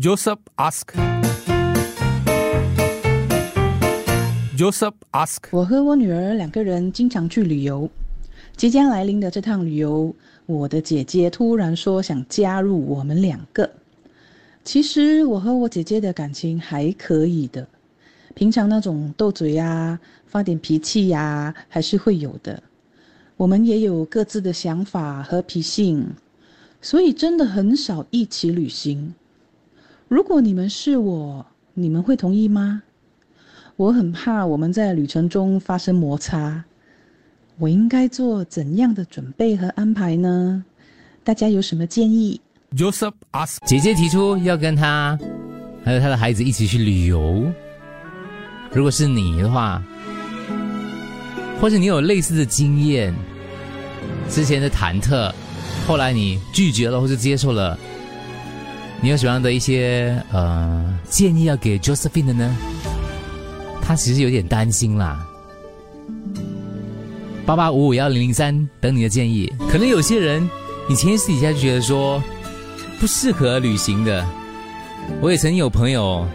Joseph ask. Joseph ask. 我和我女儿两个人经常去旅游。即将来临的这趟旅游，我的姐姐突然说想加入我们两个。其实我和我姐姐的感情还可以的，平常那种斗嘴呀、发点脾气呀，还是会有的。我们也有各自的想法和脾性，所以真的很少一起旅行。如果你们是我，你们会同意吗？我很怕我们在旅程中发生摩擦，我应该做怎样的准备和安排呢？大家有什么建议？Joseph ask，姐姐提出要跟他还有他的孩子一起去旅游。如果是你的话，或者你有类似的经验，之前的忐忑，后来你拒绝了或者接受了。你有什么样的一些呃建议要给 Josephine 的呢？他其实有点担心啦。八八五五幺零零三等你的建议。可能有些人，你前私底下就觉得说不适合旅行的。我也曾经有朋友，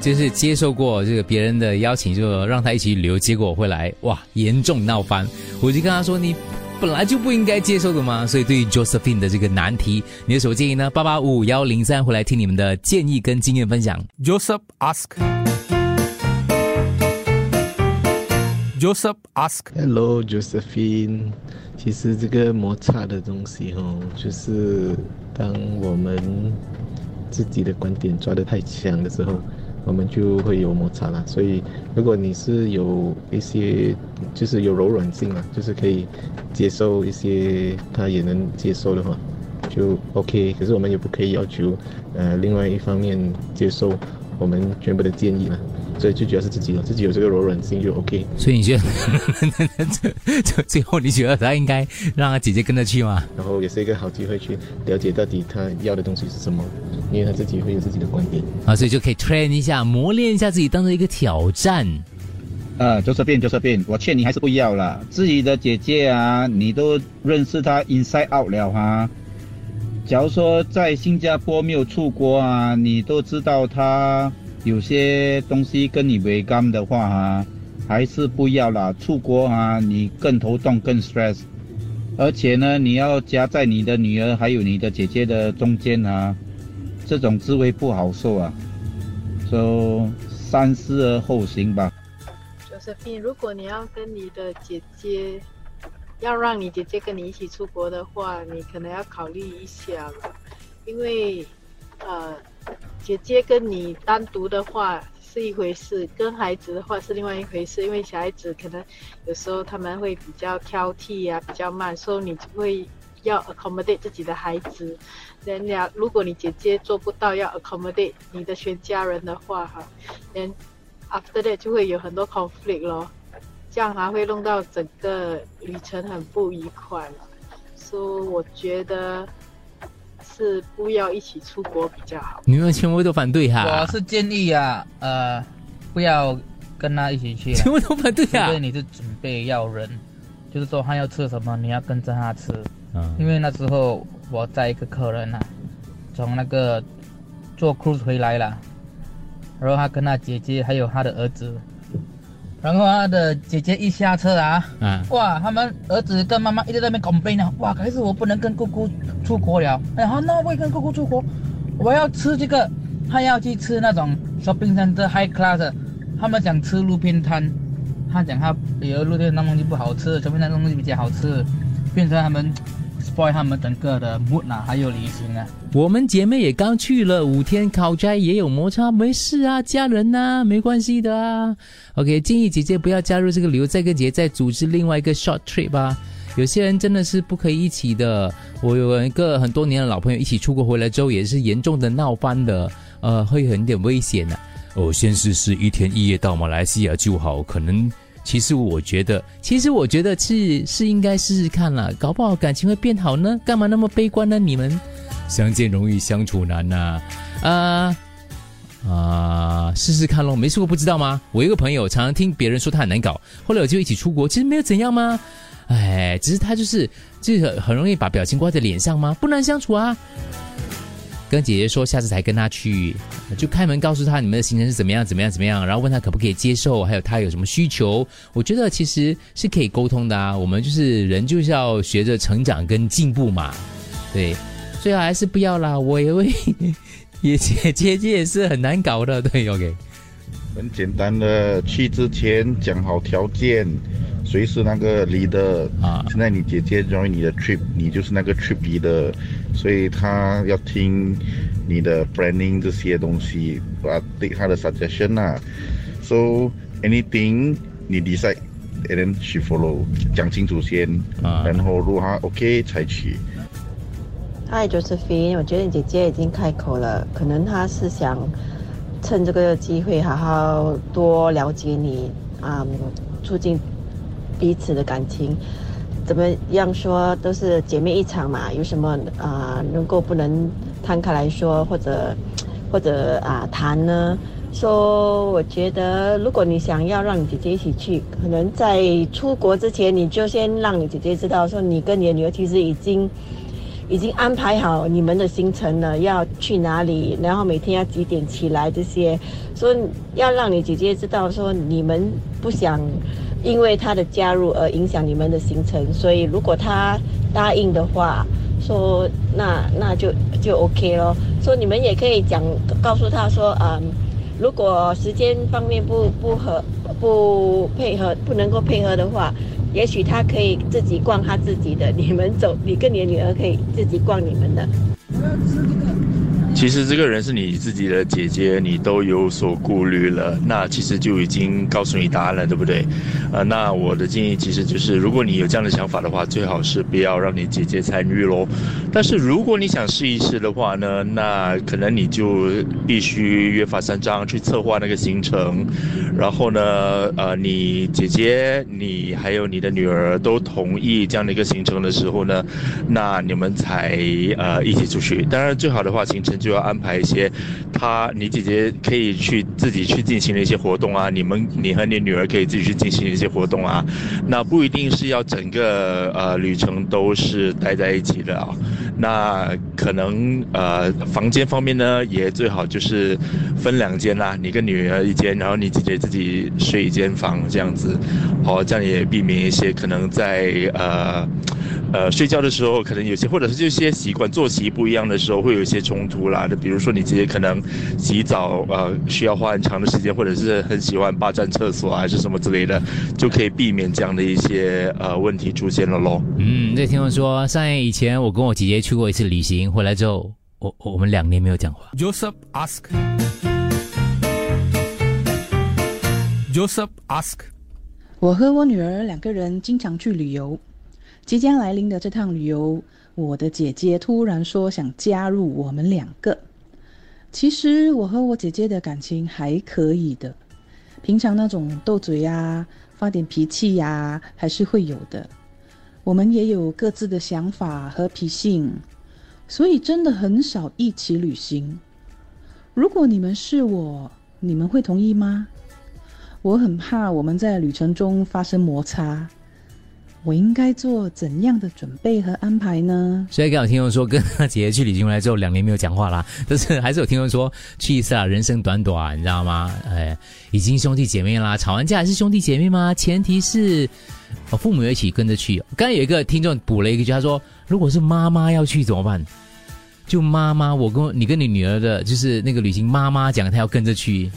就是接受过这个别人的邀请，就让他一起旅游，结果回来哇严重闹翻。我就跟他说你。本来就不应该接受的吗？所以对于 Josephine 的这个难题，你有什么建议呢？八八五幺零三回来听你们的建议跟经验分享。Joseph ask，Joseph ask，Hello Josephine，其实这个摩擦的东西哦，就是当我们自己的观点抓得太强的时候。我们就会有摩擦了，所以如果你是有一些，就是有柔软性嘛，就是可以接受一些他也能接受的话，就 OK。可是我们也不可以要求，呃，另外一方面接受我们全部的建议了。所以最主要是自己有自己有这个柔软性就 OK。所以你觉得，最最后你觉得他应该让他姐姐跟着去吗？然后也是一个好机会去了解到底他要的东西是什么，因为他自己会有自己的观点啊，所以就可以 train 一下，磨练一下自己，当做一个挑战。啊，就这变就这变，我劝你还是不要了。自己的姐姐啊，你都认识她 inside out 了哈。假如说在新加坡没有出国啊，你都知道她。有些东西跟你违干的话哈，还是不要啦。出国啊，你更头痛更 stress，而且呢，你要夹在你的女儿还有你的姐姐的中间啊，这种滋味不好受啊。说三思而后行吧。Josephine，如果你要跟你的姐姐，要让你姐姐跟你一起出国的话，你可能要考虑一下了，因为呃。姐姐跟你单独的话是一回事，跟孩子的话是另外一回事。因为小孩子可能有时候他们会比较挑剔呀，比较慢，所以你就会要 accommodate 自己的孩子。人家如果你姐姐做不到要 accommodate 你的全家人的话，哈人 after that 就会有很多 conflict 咯，这样还会弄到整个旅程很不愉快了。所以我觉得。是不要一起出国比较好。你们全部都反对哈？我是建议啊，呃，不要跟他一起去。全部都反对啊？因为你是准备要人，就是说他要吃什么，你要跟着他吃。嗯。因为那时候我在一个客人啊，从那个坐 cruise 回来了，然后他跟他姐姐还有他的儿子。然后他的姐姐一下车啊，嗯，哇，他们儿子跟妈妈一直在那边 complain 呢，哇，可是我不能跟姑姑出国了，然后，那我也跟姑姑出国，我要吃这个，他要去吃那种 shopping center high class，他们想吃路边摊，他讲他有路边摊东西不好吃，shopping 摊东西比较好吃，变成他们。Spoil 他们整个的 mood 啊，还有旅行啊。我们姐妹也刚去了五天考斋，也有摩擦，没事啊，家人呐，没关系的啊。OK，建议姐姐不要加入这个旅游，再跟姐姐再组织另外一个 short trip 吧。有些人真的是不可以一起的。我有一个很多年的老朋友，一起出国回来之后，也是严重的闹翻的，呃，会有点危险的。哦，先试试一天一夜到马来西亚就好，可能。其实我觉得，其实我觉得是是应该试试看了，搞不好感情会变好呢。干嘛那么悲观呢？你们相见容易相处难呐，啊啊，试试看喽。没试过不知道吗？我一个朋友常常听别人说他很难搞，后来我就一起出国，其实没有怎样吗？哎，只是他就是就是很容易把表情挂在脸上吗？不难相处啊。跟姐姐说下次才跟她去，就开门告诉她你们的行程是怎么样怎么样怎么样，然后问她可不可以接受，还有她有什么需求。我觉得其实是可以沟通的啊。我们就是人就是要学着成长跟进步嘛，对，最好还是不要啦。我也会，也姐姐姐也是很难搞的，对，OK。很简单的，去之前讲好条件，谁是那个 leader 啊？现在你姐姐 join 你的 trip，你就是那个 trip leader，所以她要听你的 planning 这些东西，啊，take 她的 suggestion 啊。So anything 你 decide，and then she follow，讲清楚先，啊然后如果她 OK 才去。Hi Josephine，我觉得你姐姐已经开口了，可能她是想。趁这个机会好好多了解你啊，促进彼此的感情。怎么样说都是姐妹一场嘛，有什么啊能够不能摊开来说，或者 或者啊谈呢？说我觉得，如果你想要让你姐姐一起去，可能在出国之前，你就先让你姐姐知道，说你跟你的女儿其实已经。已经安排好你们的行程了，要去哪里，然后每天要几点起来这些，说要让你姐姐知道，说你们不想因为他的加入而影响你们的行程，所以如果他答应的话，说那那就就 OK 咯。说你们也可以讲告诉他说，嗯，如果时间方面不不合不配合不能够配合的话。也许他可以自己逛他自己的，你们走，你跟你的女儿可以自己逛你们的。其实这个人是你自己的姐姐，你都有所顾虑了，那其实就已经告诉你答案了，对不对？呃，那我的建议其实就是，如果你有这样的想法的话，最好是不要让你姐姐参与喽。但是如果你想试一试的话呢，那可能你就必须约法三章去策划那个行程，然后呢，呃，你姐姐、你还有你的女儿都同意这样的一个行程的时候呢，那你们才呃一起出去。当然，最好的话行程就。要安排一些，他你姐姐可以去自己去进行的一些活动啊，你们你和你女儿可以自己去进行一些活动啊，那不一定是要整个呃旅程都是待在一起的啊，那可能呃房间方面呢也最好就是分两间啦，你跟女儿一间，然后你姐姐自己睡一间房这样子，好，这样也避免一些可能在呃呃睡觉的时候可能有些或者是这些习惯作息不一样的时候会有一些冲突啦。啊，就比如说你直接可能洗澡呃需要花很长的时间，或者是很喜欢霸占厕所还是什么之类的，就可以避免这样的一些呃问题出现了喽。嗯，这听我说，上年以前我跟我姐姐去过一次旅行，回来之后我我们两年没有讲话。Joseph ask，Joseph ask，我和我女儿两个人经常去旅游，即将来临的这趟旅游。我的姐姐突然说想加入我们两个。其实我和我姐姐的感情还可以的，平常那种斗嘴呀、发点脾气呀，还是会有的。我们也有各自的想法和脾性，所以真的很少一起旅行。如果你们是我，你们会同意吗？我很怕我们在旅程中发生摩擦。我应该做怎样的准备和安排呢？所以刚有听众说，跟他姐姐去旅行回来之后，两年没有讲话啦。但是还是有听众说，去一次啊，人生短短，你知道吗？哎，已经兄弟姐妹啦，吵完架还是兄弟姐妹吗？前提是，父母一起跟着去。刚刚有一个听众补了一句，他说，如果是妈妈要去怎么办？就妈妈，我跟你跟你女儿的，就是那个旅行，妈妈讲她要跟着去。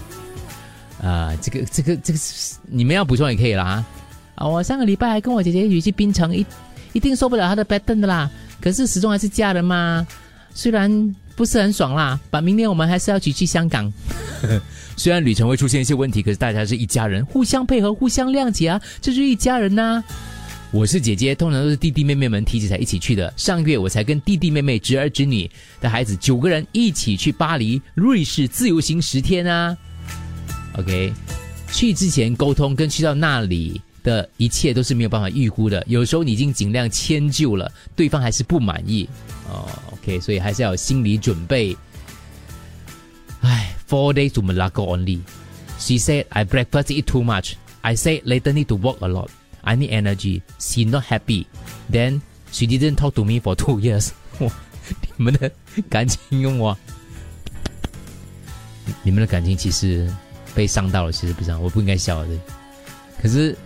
啊，这个这个这个，你们要补充也可以啦。啊，我上个礼拜还跟我姐姐一起去槟城，一一定受不了她的 bad 的啦。可是始终还是家人嘛，虽然不是很爽啦。把明年我们还是要一起去香港。虽然旅程会出现一些问题，可是大家是一家人，互相配合，互相谅解啊，这就是一家人呐。我是姐姐，通常都是弟弟妹妹们提起才一起去的。上个月我才跟弟弟妹妹、侄儿侄女的孩子九个人一起去巴黎、瑞士自由行十天啊。OK，去之前沟通，跟去到那里。的一切都是没有办法预估的，有时候你已经尽量迁就了，对方还是不满意哦。OK，所以还是要有心理准备。唉，Four days to Malacca only. She said I breakfast eat too much. I said later need to work a lot. I need energy. She not happy. Then she didn't talk to me for two years. 你们的感情用我，你们的感情其实被伤到了，其实不是，我不应该笑的。可是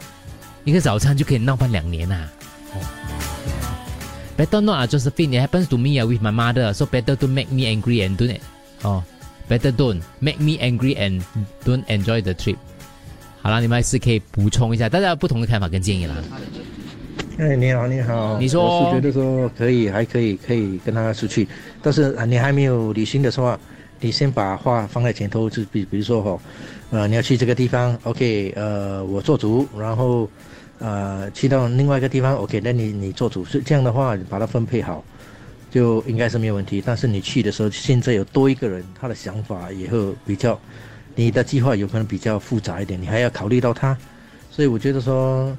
一个早餐就可以闹翻两年呐。Better not, Josephine. It happens to me with my mother. So better to make me angry and don't. 哦，Better don't make me angry and don't enjoy the trip. 好了，你们还是可以补充一下，大家有不同的看法跟建议啦。哎，你好，你好，你说，我是觉得说可以，还可以，可以跟他出去，但是你还没有旅行的话，你先把话放在前头，就比比如说哈，呃，你要去这个地方，OK，呃，我做主，然后，呃，去到另外一个地方，OK，那你你做主，是这样的话，把它分配好，就应该是没有问题。但是你去的时候，现在有多一个人，他的想法也会比较，你的计划有可能比较复杂一点，你还要考虑到他，所以我觉得说。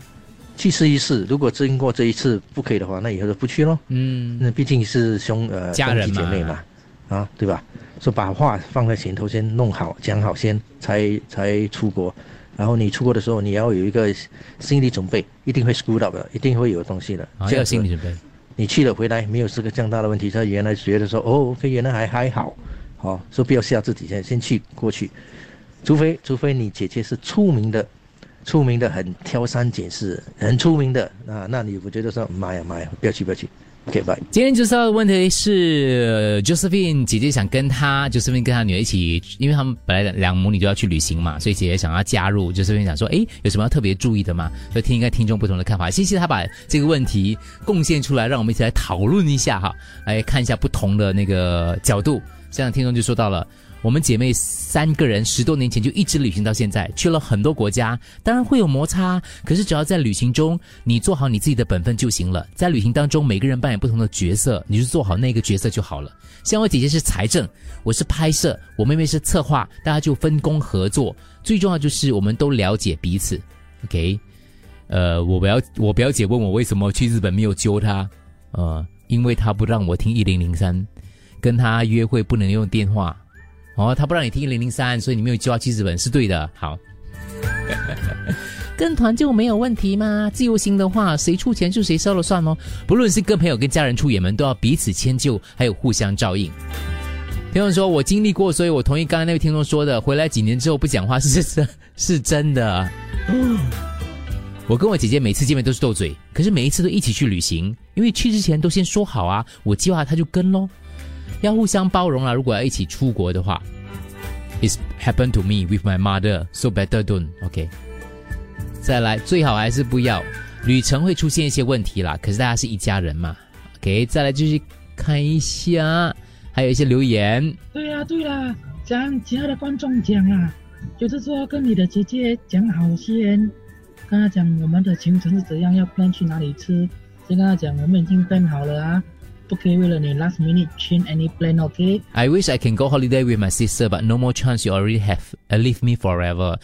去试一试，如果经过这一次不可以的话，那以后就不去咯。嗯，那毕竟是兄呃家人姐妹嘛，啊，对吧？说把话放在前头，先弄好讲好先，才才出国。然后你出国的时候，你要有一个心理准备，一定会 screw up 的，一定会有东西的。啊，要心理准备。你去了回来没有这个这样大的问题，他原来觉得说哦，原来还还好，好，说不要吓自己，先先去过去。除非除非你姐姐是出名的。出名的很挑三拣四，很出名的啊，那你我觉得说妈呀妈呀，不要去不要去，OK 拜。今天就是要的问题是，Josephine 姐姐想跟她，Josephine 跟她女儿一起，因为他们本来两母女都要去旅行嘛，所以姐姐想要加入，Josephine 想说，哎，有什么要特别注意的吗？所以听一个听众不同的看法，谢谢他把这个问题贡献出来，让我们一起来讨论一下哈，来看一下不同的那个角度。这样听众就说到了。我们姐妹三个人十多年前就一直旅行到现在，去了很多国家，当然会有摩擦，可是只要在旅行中你做好你自己的本分就行了。在旅行当中，每个人扮演不同的角色，你就做好那个角色就好了。像我姐姐是财政，我是拍摄，我妹妹是策划，大家就分工合作。最重要就是我们都了解彼此。OK，呃，我表我表姐问我为什么去日本没有揪她，呃，因为她不让我听一零零三，跟她约会不能用电话。哦，他不让你听零零三，所以你没有计划去日本是对的。好，跟团就没有问题吗？自由行的话，谁出钱就谁说了算哦。不论是跟朋友、跟家人出远门，都要彼此迁就，还有互相照应。听众说，我经历过，所以我同意刚才那位听众说的，回来几年之后不讲话是是 是真的。我跟我姐姐每次见面都是斗嘴，可是每一次都一起去旅行，因为去之前都先说好啊，我计划他就跟喽。要互相包容啦！如果要一起出国的话，It's happened to me with my mother, so better don't. OK，再来，最好还是不要。旅程会出现一些问题啦，可是大家是一家人嘛。OK，再来继续看一下，还有一些留言。对呀，对啦，讲其他的观众讲啊，就是说跟你的姐姐讲好先，跟他讲我们的行程是怎样，要 plan 去哪里吃，先跟他讲我们已经 plan 好了啊。不可以为了你 last minute change any plan, okay? I wish I can go holiday with my sister, but no more chance. You already have leave me forever.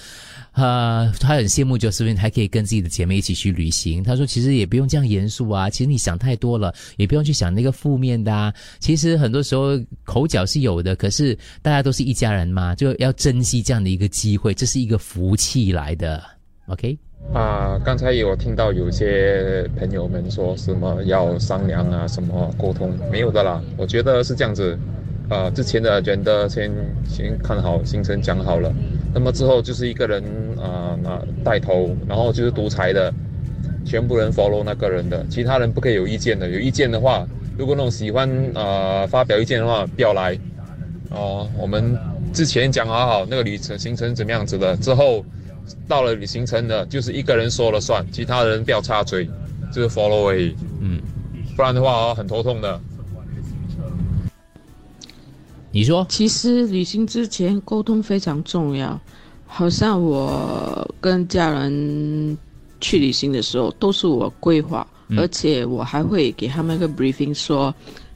呃，他很羡慕 Josephine 还可以跟自己的姐妹一起去旅行。他说，其实也不用这样严肃啊，其实你想太多了，也不用去想那个负面的啊。其实很多时候口角是有的，可是大家都是一家人嘛，就要珍惜这样的一个机会，这是一个福气来的，OK？啊，刚才有听到有些朋友们说什么要商量啊，什么沟通没有的啦。我觉得是这样子，啊，之前的人的先先看好行程讲好了，那么之后就是一个人啊那带头，然后就是独裁的，全部人 follow 那个人的，其他人不可以有意见的。有意见的话，如果那种喜欢啊发表意见的话，不要来。哦，我们之前讲好好那个旅程行程怎么样子的，之后。到了旅行程的，就是一个人说了算，其他人不要插嘴，就是 follow 而已。嗯，不然的话啊，很头痛的。你说，其实旅行之前沟通非常重要。好像我跟家人去旅行的时候，都是我规划，而且我还会给他们一个 briefing，说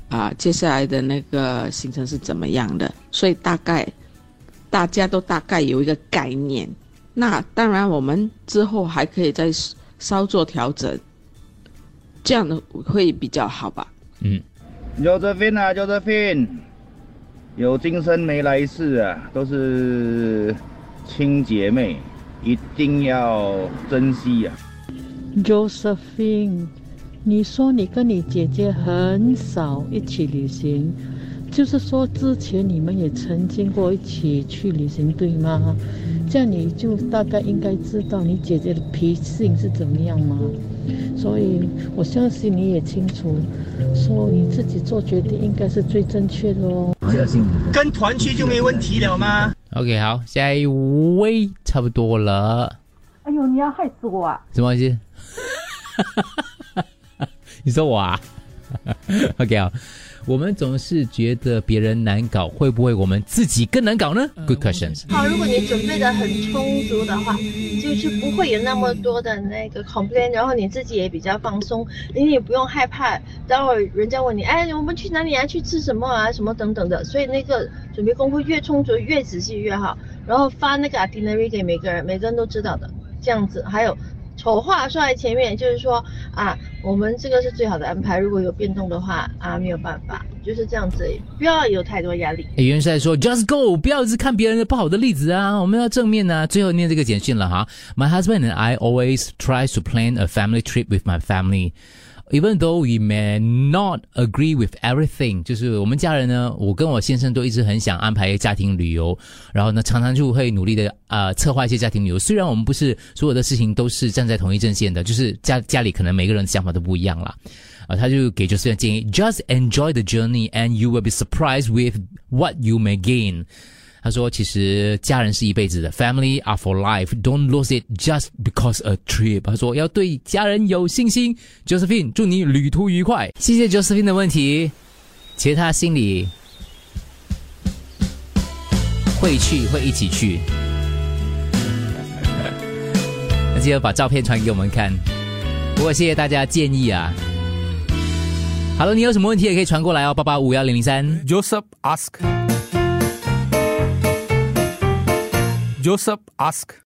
啊，接下来的那个行程是怎么样的，所以大概大家都大概有一个概念。那当然，我们之后还可以再稍作调整，这样的会比较好吧？嗯，Josephine 啊，Josephine，有今生没来世啊，都是亲姐妹，一定要珍惜呀。Josephine，你说你跟你姐姐很少一起旅行，就是说之前你们也曾经过一起去旅行，对吗？这样你就大概应该知道你姐姐的脾性是怎么样吗？所以我相信你也清楚，说你自己做决定应该是最正确的哦。跟团去就没问题了吗？OK，好，下一位差不多了。哎呦，你要害死我啊！什么意思？你说我啊？OK 啊，我们总是觉得别人难搞，会不会我们自己更难搞呢？Good questions。好，如果你准备的很充足的话，就是不会有那么多的那个 complain，然后你自己也比较放松，你也不用害怕待会人家问你，哎，我们去哪里啊？去吃什么啊？什么等等的。所以那个准备功夫越充足、越仔细越好。然后发那个 itinerary 给每个人，每个人都知道的，这样子。还有。丑话说在前面，就是说啊，我们这个是最好的安排。如果有变动的话啊，没有办法，就是这样子，不要有太多压力。元帅说，Just go，不要一直看别人的不好的例子啊，我们要正面啊。最后念这个简讯了哈，My husband and I always try to plan a family trip with my family. Even though we may not agree with everything，就是我们家人呢，我跟我先生都一直很想安排家庭旅游，然后呢，常常就会努力的啊策划一些家庭旅游。虽然我们不是所有的事情都是站在同一阵线的，就是家家里可能每个人的想法都不一样啦。啊，他就给就是建议，Just enjoy the journey and you will be surprised with what you may gain。他说：“其实家人是一辈子的，Family are for life. Don't lose it just because a trip。”他说：“要对家人有信心。”Josephine，祝你旅途愉快。谢谢 Josephine 的问题，其实他心里会去，会一起去。那记得把照片传给我们看。不过谢谢大家建议啊。好了，你有什么问题也可以传过来哦，八八五幺零零三。Joseph ask。Joseph asked